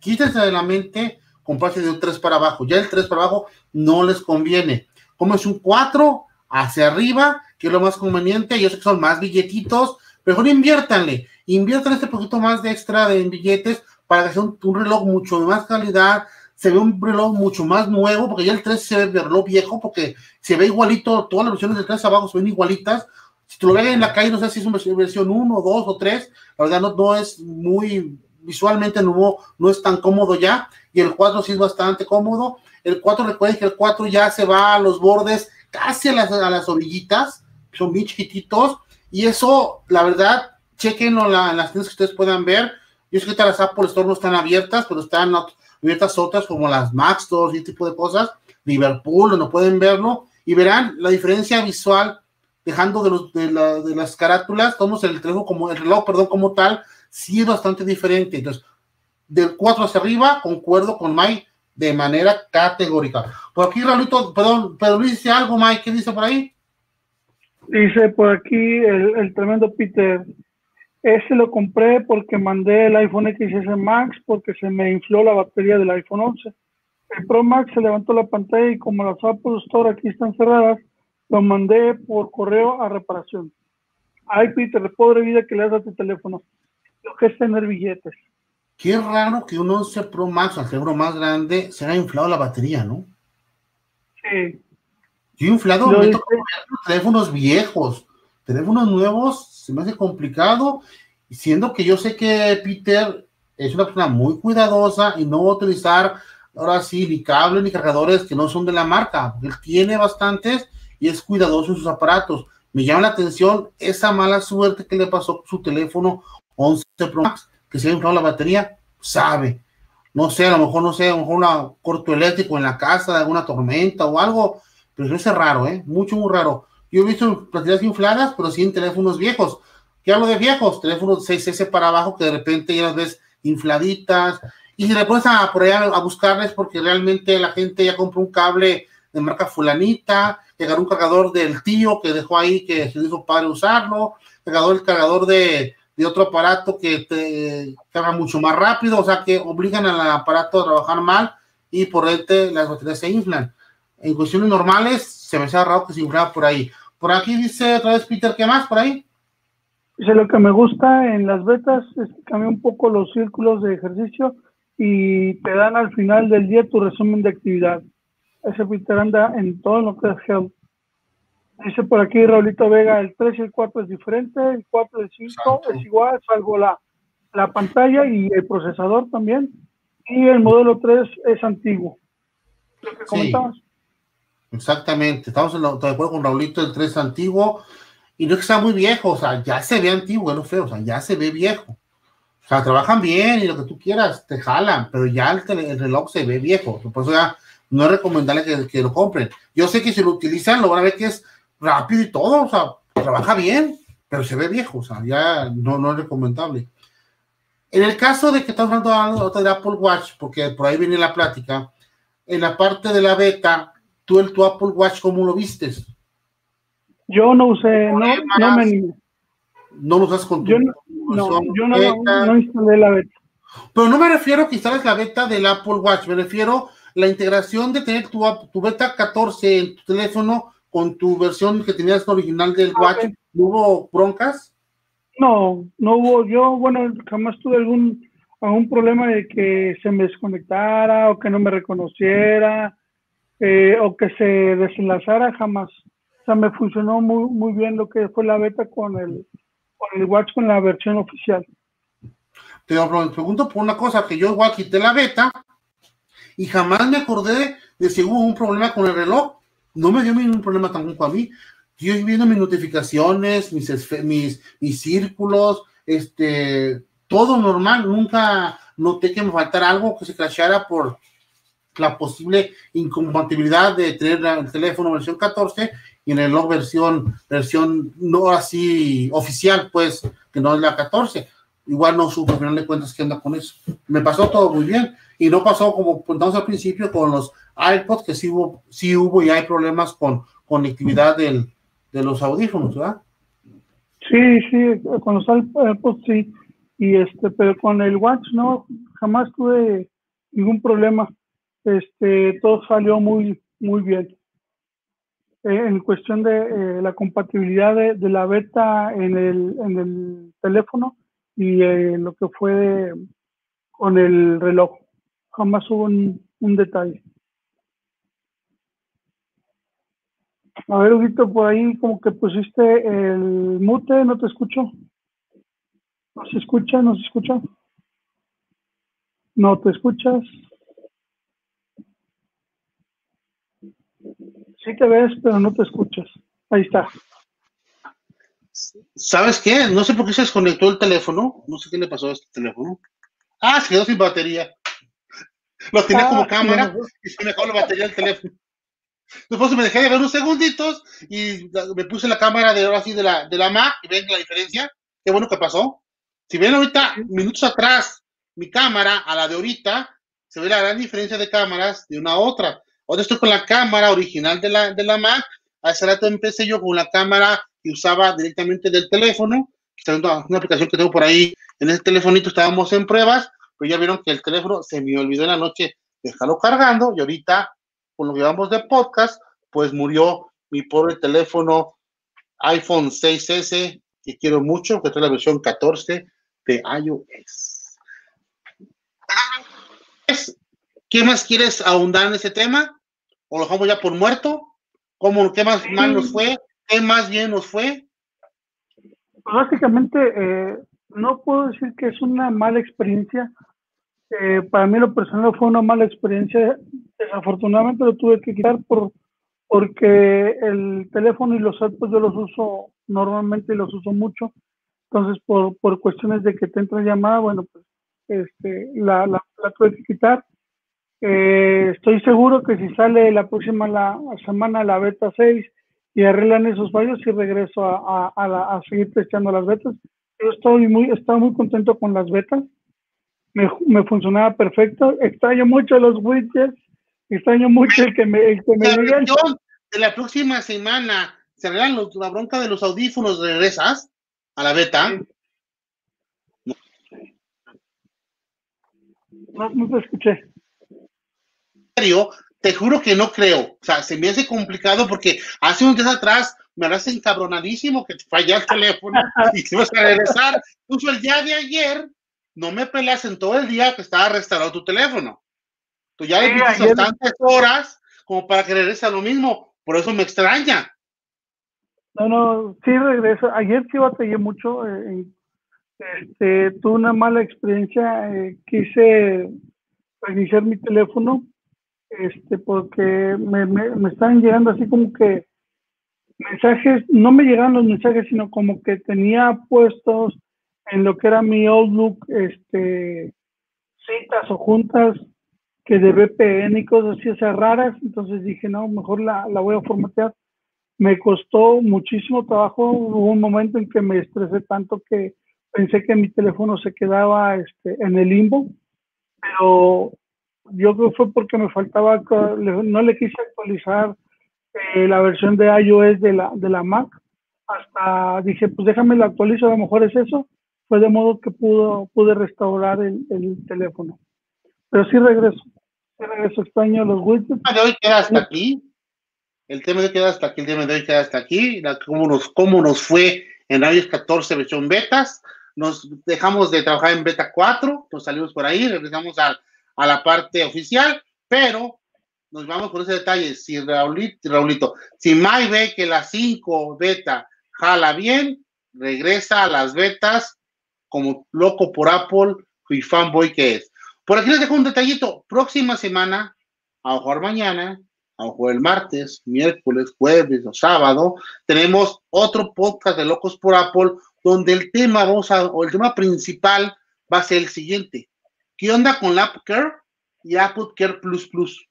quítense de la mente comprarse de un 3 para abajo. Ya el 3 para abajo no les conviene. Como es un 4 hacia arriba, que es lo más conveniente. Yo sé que son más billetitos, mejor inviértanle. Inviertan este poquito más de extra de billetes para que sea un, reloj mucho más calidad. Se ve un reloj mucho más nuevo, porque ya el 3 se ve reloj viejo, porque se ve igualito, todas las versiones del 3 abajo se ven igualitas si tú lo ves en la calle, no sé si es una versión 1, 2 o 3, la verdad no, no es muy, visualmente no, no es tan cómodo ya, y el 4 sí es bastante cómodo. El 4, recuerden que el 4 ya se va a los bordes, casi a las, a las orillitas, son bien chiquititos, y eso, la verdad, chequenlo en, en las tiendas que ustedes puedan ver. Yo sé que las Apple Store no están abiertas, pero están abiertas otras como las Mac Stores y ese tipo de cosas. Liverpool, no pueden verlo y verán la diferencia visual dejando de, los, de, la, de las carátulas, tomamos el reloj como el reloj, perdón, como tal, sí es bastante diferente. Entonces, del 4 hacia arriba, concuerdo con Mike de manera categórica. Por aquí, Raulito, perdón, pero Luis dice algo, Mike, ¿qué dice por ahí? Dice por aquí el tremendo Peter. Ese lo compré porque mandé el iPhone XS Max porque se me infló la batería del iPhone 11. El Pro Max se levantó la pantalla y como las Apple Store aquí están cerradas, lo mandé por correo a reparación. Ay, Peter, pobre vida que le das a tu teléfono. Lo que es tener billetes. Qué raro que un 11 Pro Max, al cerebro más grande, se haya inflado la batería, ¿no? Sí. Yo inflado me teléfonos viejos, teléfonos nuevos, me hace complicado, siendo que yo sé que Peter es una persona muy cuidadosa y no va a utilizar ahora sí ni cables ni cargadores que no son de la marca. Él tiene bastantes y es cuidadoso en sus aparatos. Me llama la atención esa mala suerte que le pasó con su teléfono 11 Pro Max, que se ha inflado la batería, sabe. No sé, a lo mejor, no sé, a lo mejor un corto eléctrico en la casa, de alguna tormenta o algo, pero es raro, ¿eh? Mucho, muy raro. Yo he visto baterías infladas, pero sí en teléfonos viejos. ¿Qué hablo de viejos? Teléfonos 6S para abajo que de repente ya las ves infladitas. Y si le pones a, por a, buscarles porque realmente la gente ya compró un cable de marca fulanita, llegaron un cargador del tío que dejó ahí que se hizo padre usarlo, cargador el cargador de, de otro aparato que te carga mucho más rápido, o sea que obligan al aparato a trabajar mal y por ende las baterías se inflan. En cuestiones normales se me hace raro que se inflaba por ahí. Por aquí dice otra vez Peter, ¿qué más por ahí? Dice, lo que me gusta en las betas es que cambia un poco los círculos de ejercicio y te dan al final del día tu resumen de actividad. Ese Peter anda en todo lo que es health. Dice por aquí Raulito Vega, el 3 y el 4 es diferente, el 4 y el 5 es igual, salvo la, la pantalla y el procesador también. Y el modelo 3 es antiguo. Lo que comentabas. Exactamente, estamos de acuerdo con Raulito, el 3 es antiguo y no es que sea muy viejo, o sea, ya se ve antiguo, no feo, o sea, ya se ve viejo. O sea, trabajan bien y lo que tú quieras, te jalan, pero ya el, reloj se ve viejo. Por eso ya no es recomendable que, que, lo compren. Yo sé que si lo utilizan, lo van a ver que es rápido y todo, o sea, trabaja bien, pero se ve viejo, o sea, ya no, no es recomendable. En el caso de que estamos hablando de Apple Watch, porque por ahí viene la plática, en la parte de la beta, tú el tu Apple Watch, ¿cómo lo vistes? Yo no usé, no, no me No lo usas con tu yo no, no, yo no, no, instalé la beta. Pero no me refiero a que instales la beta del Apple Watch, me refiero a la integración de tener tu, tu beta 14 en tu teléfono con tu versión que tenías original del Watch. hubo broncas? No, no hubo. Yo, bueno, jamás tuve algún, algún problema de que se me desconectara o que no me reconociera eh, o que se desenlazara, jamás me funcionó muy, muy bien lo que fue la beta con el, con el Watch con la versión oficial. Te pregunto por una cosa, que yo igual quité la beta y jamás me acordé de si hubo un problema con el reloj. No me dio ningún problema tampoco a mí. Yo viendo mis notificaciones, mis, mis, mis círculos, este, todo normal. Nunca noté que me faltara algo que se crashara por la posible incompatibilidad de tener el teléfono versión 14 y en el reloj versión, versión no así oficial, pues, que no es la 14. Igual no supo, al final de cuentas, qué anda con eso. Me pasó todo muy bien. Y no pasó como contamos al principio con los iPods, que sí hubo, sí hubo y hay problemas con conectividad del, de los audífonos, ¿verdad? Sí, sí, con los iPods sí. Y este, pero con el Watch no, jamás tuve ningún problema. Este, todo salió muy, muy bien. Eh, en cuestión de eh, la compatibilidad de, la beta en el, en el teléfono y eh, lo que fue con el reloj. Jamás hubo un, detalle. A ver, Huguito, por ahí como que pusiste el mute, no te escucho. ¿No se escucha? ¿No se escucha? ¿No te escuchas? Sí te ves, pero no te escuchas. Ahí está. ¿Sabes qué? No sé por qué se desconectó el teléfono. No sé qué le pasó a este teléfono. Ah, se quedó sin batería. Lo tenía como ah, cámara y se me acabó la batería del teléfono. Después me dejé de ver unos segunditos y me puse la cámara de ahora así de la, de la Mac y ven la diferencia. Qué bueno que pasó. Si ven ahorita, minutos atrás, mi cámara a la de ahorita, se ve la gran diferencia de cámaras de una a otra. Ahora estoy con la cámara original de la, de la Mac. Hace rato empecé yo con la cámara que usaba directamente del teléfono. Una, aplicación que tengo por ahí en ese telefonito. Estábamos en pruebas, pero ya vieron que el teléfono se me olvidó en la noche dejarlo cargando. Y ahorita, con lo que llevamos de podcast, pues murió mi pobre teléfono iPhone 6S, que quiero mucho, que trae la versión 14 de iOS. ¿Qué más quieres ahondar en ese tema? O lo dejamos ya por muerto. ¿Cómo, ¿Qué más mal nos fue? ¿Qué más bien nos fue? Pues básicamente, eh, no puedo decir que es una mala experiencia. Eh, para mí lo personal fue una mala experiencia. Desafortunadamente lo tuve que quitar por, porque el teléfono y los AirPods yo los uso normalmente y los uso mucho. Entonces, por, por cuestiones de que te entra llamada, bueno, pues este, la, la, tuve que quitar. Eh, estoy seguro que si sale la próxima la, semana la beta 6 y arreglan esos fallos y regreso a, a, a, seguir testeando las betas. Yo estoy muy, estaba muy contento con las betas. Me, me funcionaba perfecto. Extraño mucho los widgets. Extraño mucho el que me, el que me de la próxima semana se arreglan la bronca de los audífonos, regresas a la beta. No, no te escuché. Te juro que no creo. O sea, se me hace complicado porque hace un día atrás me harás encabronadísimo que te falla el teléfono y te vas a regresar. Incluso el día de ayer no me peleas en todo el día que estaba restaurado tu teléfono. Tú ya le sí, tantas horas como para que regrese a lo mismo. Por eso me extraña. No, no, sí regreso. Ayer sí batallé mucho. Eh, este, tuve una mala experiencia. Eh, quise reiniciar mi teléfono este, porque me, me, me estaban llegando así como que mensajes, no me llegaban los mensajes, sino como que tenía puestos en lo que era mi Outlook, este, citas o juntas que de VPN y cosas así, o raras. Entonces dije, no, mejor la, la voy a formatear. Me costó muchísimo trabajo. Hubo un momento en que me estresé tanto que pensé que mi teléfono se quedaba este, en el limbo, pero yo creo que fue porque me faltaba, no le quise actualizar eh, la versión de iOS de la, de la Mac. Hasta dije, pues déjame la actualizo, a lo mejor es eso. Fue de modo que pudo, pude restaurar el, el teléfono. Pero sí regreso. Sí regreso, extraño los widgets. El tema de hoy queda hasta aquí. El tema de hoy queda hasta aquí. El tema de hoy queda hasta aquí. cómo, nos, cómo nos fue en iOS 14 versión betas. Nos dejamos de trabajar en beta 4. Nos salimos por ahí. Regresamos a, a la parte oficial. Pero nos vamos con ese detalle. Si Raulito, Raulito si Mai ve que la 5 beta jala bien, regresa a las betas como loco por Apple y fanboy que es. Por aquí les dejo un detallito. Próxima semana, a lo mañana, a lo el martes, miércoles, jueves o sábado, tenemos otro podcast de Locos por Apple donde el tema, vamos a, o el tema principal va a ser el siguiente. ¿Qué onda con la Apple Care y Apple Care Plus Plus?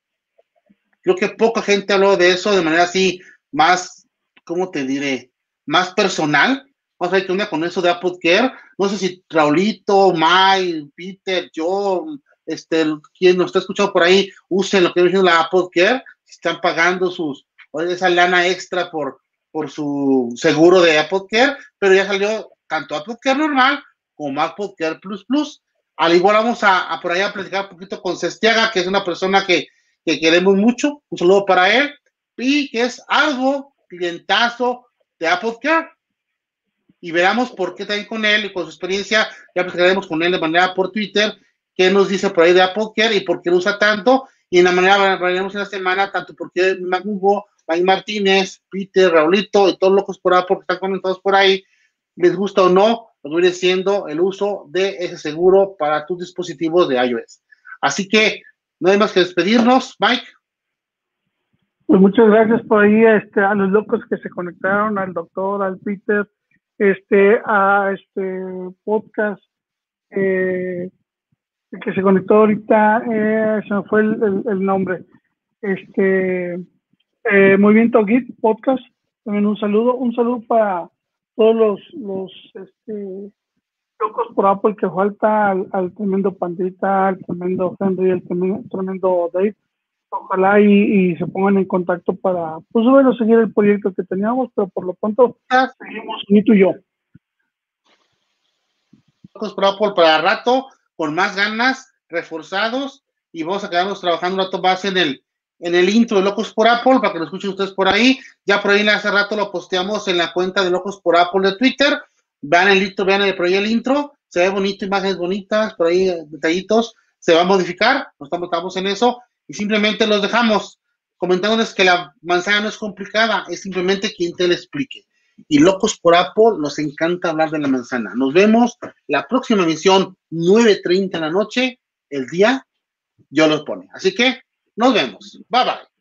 Creo que poca gente habló de eso de manera así más, ¿cómo te diré? Más personal. Vamos a ver qué onda con eso de Apple Care. No sé si Raulito, Mike, Peter, yo, este, quien nos está escuchando por ahí, usen lo que viene la Apple Care, están pagando sus, esa lana extra por, por su seguro de Apple Care, pero ya salió tanto Apple Care normal como Apple Care Plus Plus. Al igual vamos a, por ahí a platicar un poquito con Sestiaga, que es una persona que, que queremos mucho. Un saludo para él. Y que es algo clientazo de Apple. Y veremos por qué también con él y con su experiencia. Ya platicaremos con él de manera por Twitter. Qué nos dice por ahí de Apple Care y por qué lo usa tanto. Y en la manera veremos en la semana, tanto porque Hugo, Mike Martínez, Peter, Raulito y todos locos por Apple que están comentados por ahí, les gusta o no, lo viene siendo el uso de ese seguro para tus dispositivos de iOS. Así que no hay más que despedirnos, Mike. Pues muchas gracias por ahí este, a los locos que se conectaron, al doctor, al Peter, este, a este podcast eh, que se conectó ahorita, eh, se me fue el, nombre. Este, eh, Movimiento Git Podcast, también un saludo, un saludo para todos los, los este, locos por Apple que falta al, tremendo Pandita, al tremendo Henry, al tremendo, Dave. Ojalá y, se pongan en contacto para, pues bueno, seguir el proyecto que teníamos, pero por lo pronto seguimos ni tú y yo. Locos por Apple para rato, con más ganas, reforzados, y vamos a quedarnos trabajando un rato más en el, en el intro de Locos por Apple, para que lo escuchen ustedes por ahí. Ya por ahí hace rato lo posteamos en la cuenta de Locos por Apple de Twitter Vean el intro, vean el, por ahí el intro, se ve bonito, imágenes bonitas, por ahí detallitos, se va a modificar, no estamos, en eso, y simplemente los dejamos. comentándoles que la manzana no es complicada, es simplemente quien te la explique. Y locos por Apple, nos encanta hablar de la manzana. Nos vemos la próxima emisión, 9.30 de la noche, el día yo los pone. Así que nos vemos. Bye bye.